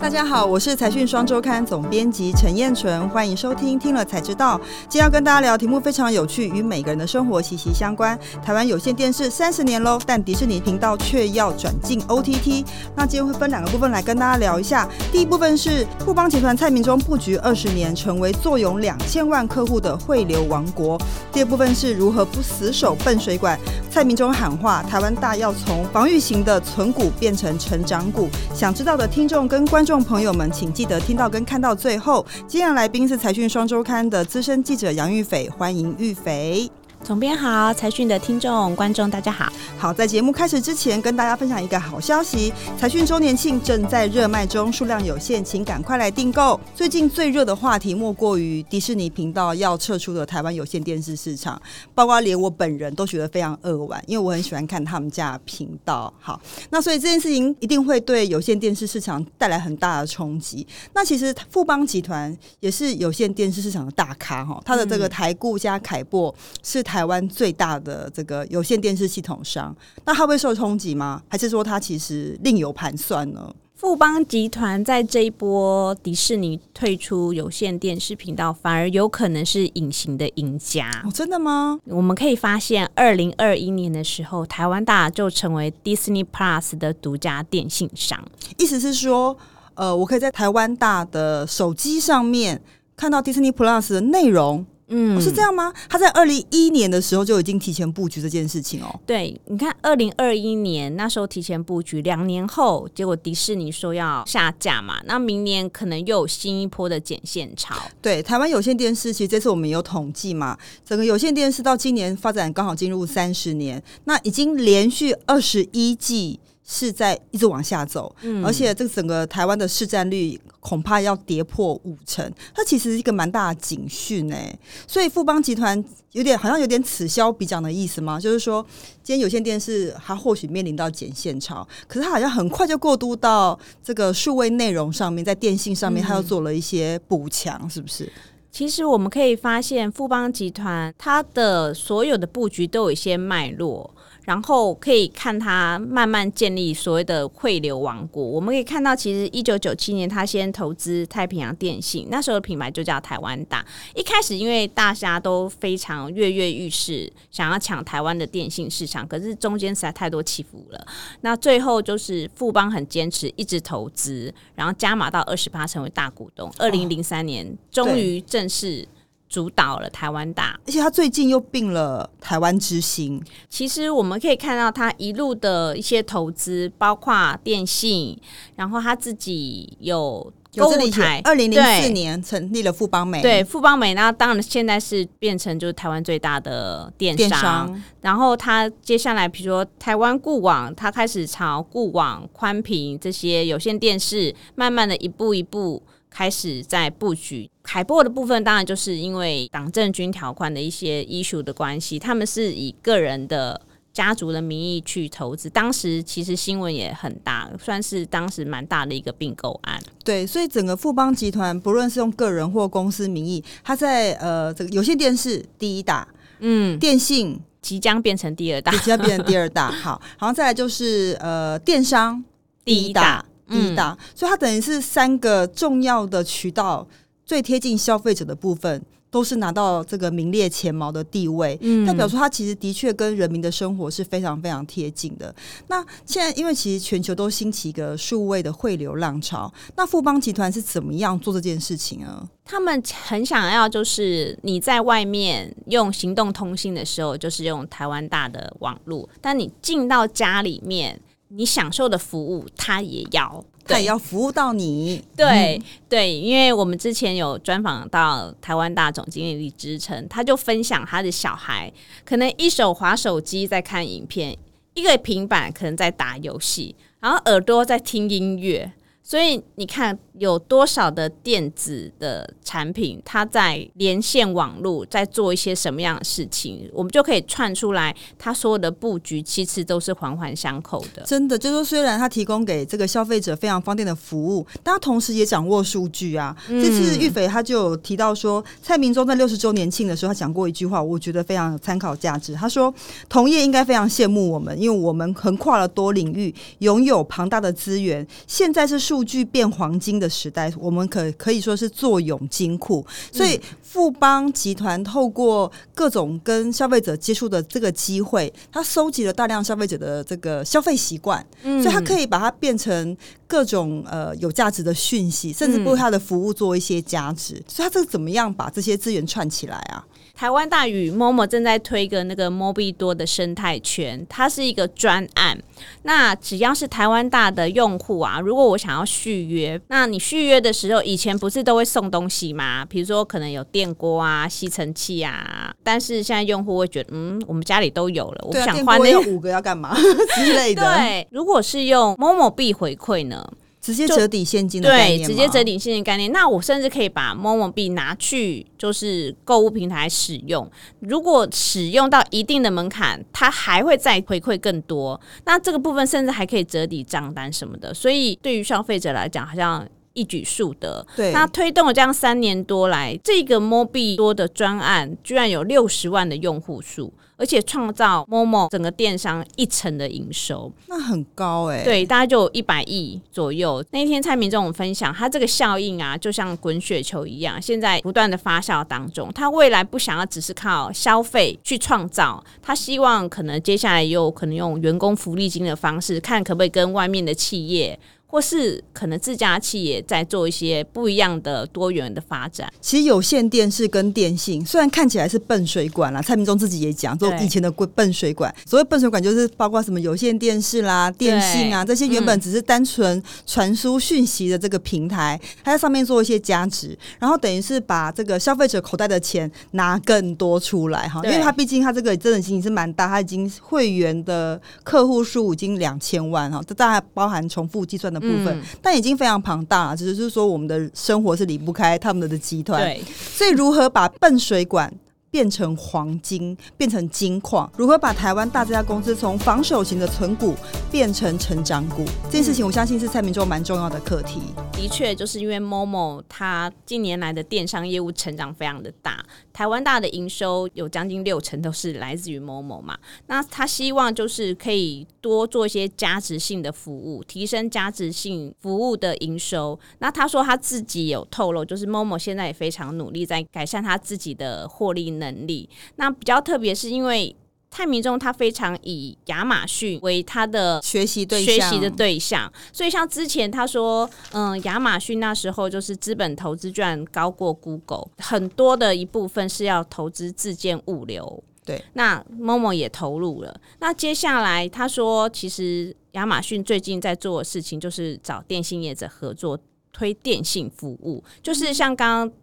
大家好，我是财讯双周刊总编辑陈燕纯，欢迎收听听了才知道。今天要跟大家聊题目非常有趣，与每个人的生活息息相关。台湾有线电视三十年喽，但迪士尼频道却要转进 OTT。那今天会分两个部分来跟大家聊一下。第一部分是富邦集团蔡明忠布局二十年，成为坐拥两千万客户的汇流王国。第二部分是如何不死守笨水管。蔡明忠喊话，台湾大要从防御型的存股变成成长股。想知道的听众跟观众朋友们，请记得听到跟看到最后。今天的来宾是财讯双周刊的资深记者杨玉斐，欢迎玉斐。总编好，财讯的听众、观众大家好。好，在节目开始之前，跟大家分享一个好消息：财讯周年庆正在热卖中，数量有限，请赶快来订购。最近最热的话题莫过于迪士尼频道要撤出的台湾有线电视市场，包括连我本人都觉得非常扼腕，因为我很喜欢看他们家频道。好，那所以这件事情一定会对有线电视市场带来很大的冲击。那其实富邦集团也是有线电视市场的大咖哈，它的这个台固加凯擘是台湾最大的这个有线电视系统商，那它会受冲击吗？还是说它其实另有盘算呢？富邦集团在这一波迪士尼退出有线电视频道，反而有可能是隐形的赢家。哦，真的吗？我们可以发现，二零二一年的时候，台湾大就成为 Disney Plus 的独家电信商。意思是说，呃，我可以在台湾大的手机上面看到 Disney Plus 的内容。嗯，是这样吗？他在二零一一年的时候就已经提前布局这件事情哦。对，你看二零二一年那时候提前布局，两年后结果迪士尼说要下架嘛，那明年可能又有新一波的剪线潮。对，台湾有线电视其实这次我们有统计嘛，整个有线电视到今年发展刚好进入三十年，那已经连续二十一季。是在一直往下走，而且这个整个台湾的市占率恐怕要跌破五成，它其实是一个蛮大的警讯哎。所以富邦集团有点好像有点此消彼长的意思吗？就是说，今天有线电视它或许面临到减线潮，可是它好像很快就过渡到这个数位内容上面，在电信上面它又做了一些补强，是不是？其实我们可以发现，富邦集团它的所有的布局都有一些脉络。然后可以看它慢慢建立所谓的汇流王国。我们可以看到，其实一九九七年他先投资太平洋电信，那时候的品牌就叫台湾大。一开始因为大家都非常跃跃欲试，想要抢台湾的电信市场，可是中间实在太多起伏了。那最后就是富邦很坚持，一直投资，然后加码到二十八，成为大股东。二零零三年终于正式。主导了台湾大，而且他最近又并了台湾之星。其实我们可以看到他一路的一些投资，包括电信，然后他自己有购物台。二零零四年成立了富邦美，对富邦美，那当然现在是变成就是台湾最大的电商。然后他接下来，比如说台湾固网，他开始朝固网、宽频这些有线电视，慢慢的一步一步。开始在布局海波的部分，当然就是因为党政军条款的一些 issue 的关系，他们是以个人的家族的名义去投资。当时其实新闻也很大，算是当时蛮大的一个并购案。对，所以整个富邦集团不论是用个人或公司名义，他在呃这个有线电视第一大，嗯，电信即将变成第二大，即将变成第二大。好，然后再来就是呃电商第一大。第一大，所以它等于是三个重要的渠道，最贴近消费者的部分，都是拿到这个名列前茅的地位。嗯，代表说它其实的确跟人民的生活是非常非常贴近的。那现在因为其实全球都兴起一个数位的汇流浪潮，那富邦集团是怎么样做这件事情啊？他们很想要，就是你在外面用行动通信的时候，就是用台湾大的网络，但你进到家里面。你享受的服务，他也要，他也要服务到你。对对，因为我们之前有专访到台湾大总经理李志成，他就分享他的小孩可能一手滑手机在看影片，一个平板可能在打游戏，然后耳朵在听音乐，所以你看。有多少的电子的产品，它在连线网络，在做一些什么样的事情，我们就可以串出来，它所有的布局其实都是环环相扣的。真的，就是说，虽然它提供给这个消费者非常方便的服务，但它同时也掌握数据啊。这次玉斐他就有提到说，蔡明忠在六十周年庆的时候，他讲过一句话，我觉得非常有参考价值。他说，同业应该非常羡慕我们，因为我们横跨了多领域，拥有庞大的资源。现在是数数据变黄金的时代，我们可可以说是坐拥金库。所以富邦集团透过各种跟消费者接触的这个机会，它收集了大量消费者的这个消费习惯，所以它可以把它变成各种呃有价值的讯息，甚至为他的服务做一些价值。所以他这个怎么样把这些资源串起来啊？台湾大宇 Momo 正在推一个那个 Mobi 多的生态圈，它是一个专案。那只要是台湾大的用户啊，如果我想要续约，那你续约的时候，以前不是都会送东西吗？比如说可能有电锅啊、吸尘器啊，但是现在用户会觉得，嗯，我们家里都有了，我不想换那五个要干嘛 之类的。对，如果是用 Momo 币回馈呢？直接折抵现金的概念对，直接折抵现金概念。那我甚至可以把 Momo 币拿去就是购物平台使用。如果使用到一定的门槛，它还会再回馈更多。那这个部分甚至还可以折抵账单什么的。所以对于消费者来讲，好像一举数得。对，那推动了这样三年多来，这个 Mobi 多的专案居然有六十万的用户数。而且创造 Momo 整个电商一成的营收，那很高哎。对，大概就一百亿左右。那天蔡明这种分享，他这个效应啊，就像滚雪球一样，现在不断的发酵当中。他未来不想要只是靠消费去创造，他希望可能接下来有可能用员工福利金的方式，看可不可以跟外面的企业。或是可能自家企业在做一些不一样的多元的发展。其实有线电视跟电信虽然看起来是笨水管啦，蔡明忠自己也讲，说以前的笨水管。所谓笨水管就是包括什么有线电视啦、电信啊这些原本只是单纯传输讯息的这个平台，它在上面做一些加值，然后等于是把这个消费者口袋的钱拿更多出来哈。因为它毕竟它这个真的性是蛮大，它已经会员的客户数已经两千万哈，这大概包含重复计算的。部分，但已经非常庞大了。只是说，我们的生活是离不开他们的集团。所以如何把笨水管？变成黄金，变成金矿，如何把台湾大这家公司从防守型的存股变成成长股？这件事情，我相信是蔡明忠蛮重要的课题。的确，就是因为 Momo 它近年来的电商业务成长非常的大，台湾大的营收有将近六成都是来自于 Momo 嘛。那他希望就是可以多做一些价值性的服务，提升价值性服务的营收。那他说他自己有透露，就是 Momo 现在也非常努力在改善他自己的获利。能力那比较特别，是因为泰民中他非常以亚马逊为他的学习对学习的对象，所以像之前他说，嗯，亚马逊那时候就是资本投资居然高过 Google，很多的一部分是要投资自建物流。对，那 Momo 也投入了。那接下来他说，其实亚马逊最近在做的事情就是找电信业者合作推电信服务，就是像刚刚。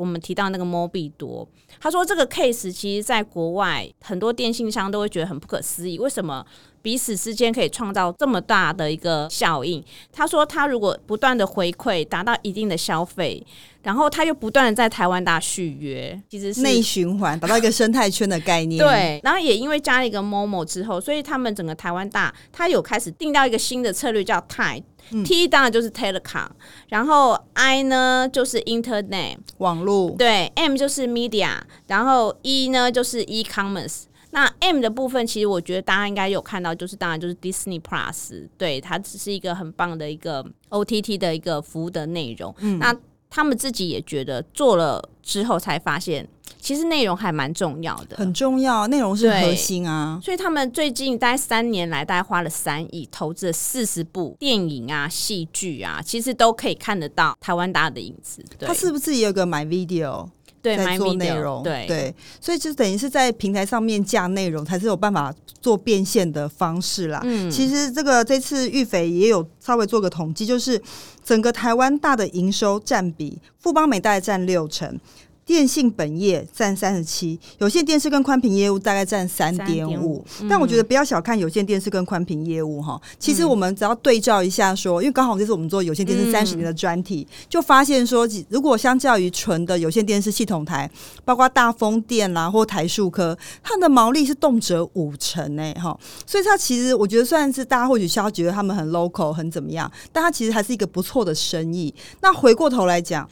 我们提到那个 Mobi 多，他说这个 case 其实在国外很多电信商都会觉得很不可思议，为什么彼此之间可以创造这么大的一个效应？他说他如果不断的回馈，达到一定的消费，然后他又不断的在台湾大续约，其实是内循环，达到一个生态圈的概念。对，然后也因为加了一个 Momo 之后，所以他们整个台湾大，他有开始定到一个新的策略，叫 Tide。T 当然就是 telecom，然后 I 呢就是 internet 网络，对，M 就是 media，然后 E 呢就是 e-commerce。那 M 的部分，其实我觉得大家应该有看到，就是当然就是 Disney Plus，对，它只是一个很棒的一个 OTT 的一个服务的内容。那他们自己也觉得做了之后才发现。其实内容还蛮重要的，很重要，内容是核心啊。所以他们最近大概三年来，大概花了三亿，投资了四十部电影啊、戏剧啊，其实都可以看得到台湾大的影子。他是不是也有个 My Video 对在做内容？对对，所以就等于是在平台上面架内容，才是有办法做变现的方式啦。嗯，其实这个这次玉斐也有稍微做个统计，就是整个台湾大的营收占比，富邦美代占六成。电信本业占三十七，有线电视跟宽频业务大概占三点五。但我觉得不要小看有线电视跟宽频业务哈，其实我们只要对照一下说，因为刚好这是我们做有线电视三十年的专题，就发现说，如果相较于纯的有线电视系统台，包括大风电啦或台数科，它的毛利是动辄五成诶哈。所以它其实我觉得算是大家或许需要觉得他们很 local 很怎么样，但它其实还是一个不错的生意。那回过头来讲。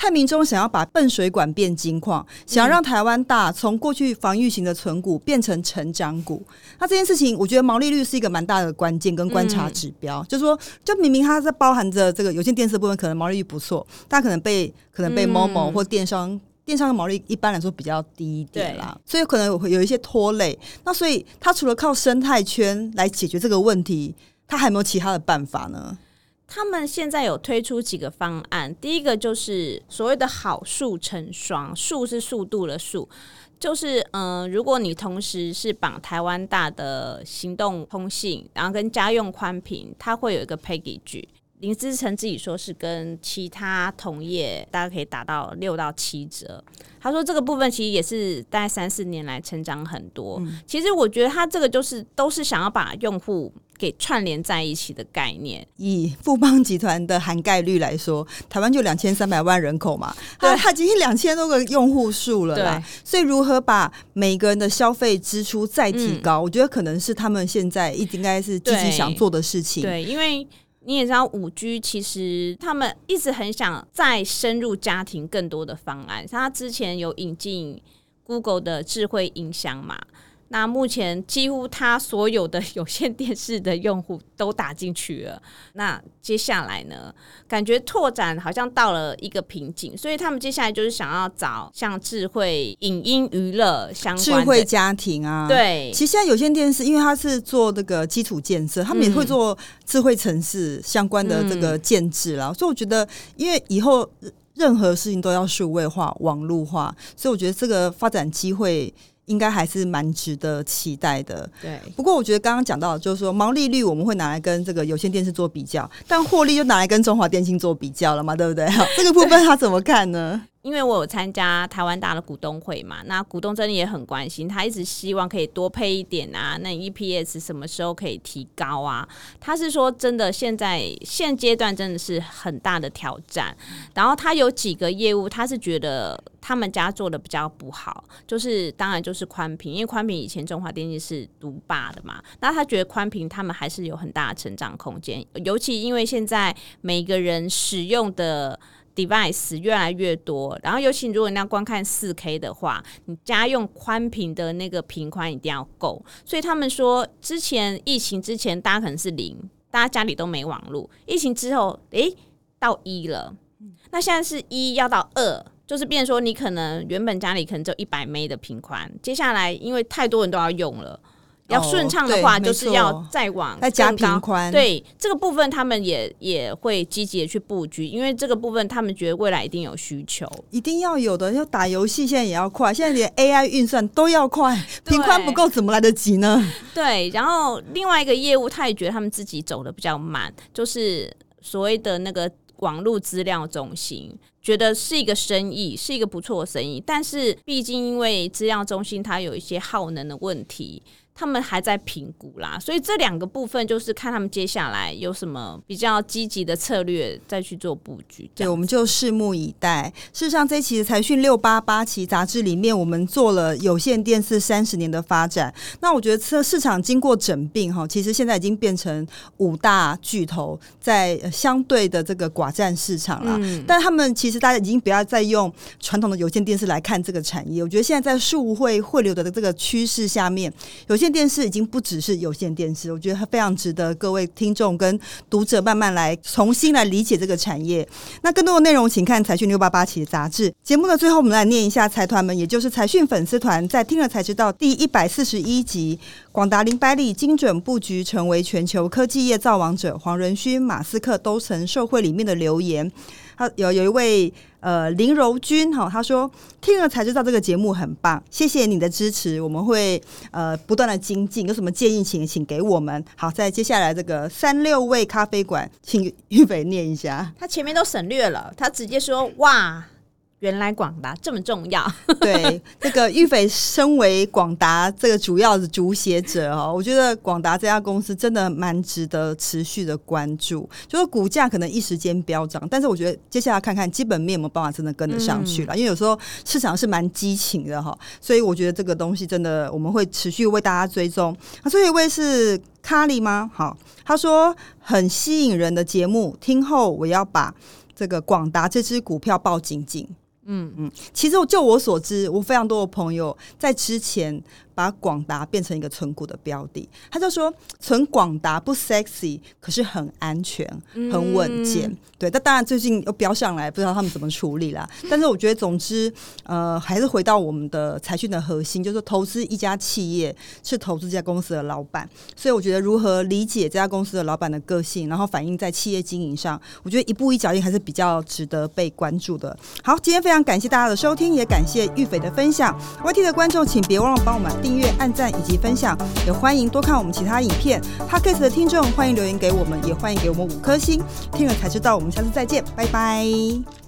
蔡明忠想要把笨水管变金矿，想要让台湾大从过去防御型的存股变成成长股。那这件事情，我觉得毛利率是一个蛮大的关键跟观察指标。就是说，就明明它在包含着这个有线电视部分，可能毛利率不错，但可能被可能被某某或电商。电商的毛利一般来说比较低一点啦，所以可能会有一些拖累。那所以它除了靠生态圈来解决这个问题，它还有没有其他的办法呢？他们现在有推出几个方案，第一个就是所谓的好树成双，树是速度的数，就是嗯，如果你同时是绑台湾大的行动通信，然后跟家用宽频，它会有一个 package。林思成自己说是跟其他同业大家可以打到六到七折。他说这个部分其实也是大概三四年来成长很多。其实我觉得他这个就是都是想要把用户给串联在一起的概念。以富邦集团的涵盖率来说，台湾就两千三百万人口嘛，对，它已经两千多个用户数了啦。所以如何把每个人的消费支出再提高，我觉得可能是他们现在应该是积极想做的事情。对，因为。你也知道，五 G 其实他们一直很想再深入家庭更多的方案。像他之前有引进 Google 的智慧音箱嘛。那目前几乎它所有的 有线电视的用户都打进去了。那接下来呢？感觉拓展好像到了一个瓶颈，所以他们接下来就是想要找像智慧影音娱乐相关、智慧家庭啊。对，其实现在有线电视，因为它是做这个基础建设，他们也会做智慧城市相关的这个建制了。所以我觉得，因为以后任何事情都要数位化、网络化，所以我觉得这个发展机会。应该还是蛮值得期待的。对，不过我觉得刚刚讲到，就是说毛利率我们会拿来跟这个有线电视做比较，但获利就拿来跟中华电信做比较了嘛，对不对？这个部分他怎么看呢？因为我有参加台湾大的股东会嘛，那股东真的也很关心，他一直希望可以多配一点啊，那 EPS 什么时候可以提高啊？他是说真的，现在现阶段真的是很大的挑战。然后他有几个业务，他是觉得他们家做的比较不好，就是当然就是宽屏，因为宽屏以前中华电信是独霸的嘛，那他觉得宽屏他们还是有很大的成长空间，尤其因为现在每个人使用的。Device 越来越多，然后尤其如果你要观看四 K 的话，你家用宽屏的那个频宽一定要够。所以他们说，之前疫情之前大家可能是零，大家家里都没网络。疫情之后，诶，到一了，那现在是一要到二，就是变说你可能原本家里可能只有一百 m 的频宽，接下来因为太多人都要用了。要顺畅的话，就是要再往再加平宽。对这个部分，他们也也会积极的去布局，因为这个部分他们觉得未来一定有需求，一定要有的。要打游戏，现在也要快，现在连 AI 运算都要快，平宽不够怎么来得及呢？对。然后另外一个业务，他也觉得他们自己走的比较慢，就是所谓的那个网络资料中心，觉得是一个生意，是一个不错的生意，但是毕竟因为资料中心它有一些耗能的问题。他们还在评估啦，所以这两个部分就是看他们接下来有什么比较积极的策略，再去做布局。对，我们就拭目以待。事实上，这一期的财讯六八八期杂志里面，我们做了有线电视三十年的发展。那我觉得，这市场经过整并哈，其实现在已经变成五大巨头在相对的这个寡占市场了。但他们其实其实大家已经不要再用传统的有线电视来看这个产业。我觉得现在在数汇汇流的这个趋势下面，有线电视已经不只是有线电视，我觉得它非常值得各位听众跟读者慢慢来重新来理解这个产业。那更多的内容，请看财讯六八八期的杂志。节目的最后，我们来念一下财团们，也就是财讯粉丝团，在听了才知道第一百四十一集，广达零百里精准布局，成为全球科技业造王者，黄仁勋、马斯克都曾受惠里面的留言。他有有一位呃林柔君哈，他说听了才知道这个节目很棒，谢谢你的支持，我们会呃不断的精进，有什么建议请请给我们。好，在接下来这个三六位咖啡馆，请玉北 念一下，他前面都省略了，他直接说哇。原来广达这么重要，对这个玉斐身为广达这个主要的主写者哦，我觉得广达这家公司真的蛮值得持续的关注。就是股价可能一时间飙涨，但是我觉得接下来看看基本面有没有办法真的跟得上去了。因为有时候市场是蛮激情的哈，所以我觉得这个东西真的我们会持续为大家追踪。那最后一位是卡里吗？好，他说很吸引人的节目，听后我要把这个广达这只股票抱紧紧。嗯嗯，其实就我所知，我非常多的朋友在之前。把广达变成一个存股的标的，他就说存广达不 sexy，可是很安全、很稳健。对，但当然最近又飙上来，不知道他们怎么处理啦。但是我觉得，总之，呃，还是回到我们的财讯的核心，就是投资一家企业是投资这家公司的老板。所以我觉得，如何理解这家公司的老板的个性，然后反映在企业经营上，我觉得一步一脚印还是比较值得被关注的。好，今天非常感谢大家的收听，也感谢玉斐的分享。YT 的观众，请别忘了帮我们音乐、按赞以及分享，也欢迎多看我们其他影片。Podcast 的听众欢迎留言给我们，也欢迎给我们五颗星。听了才知道，我们下次再见，拜拜。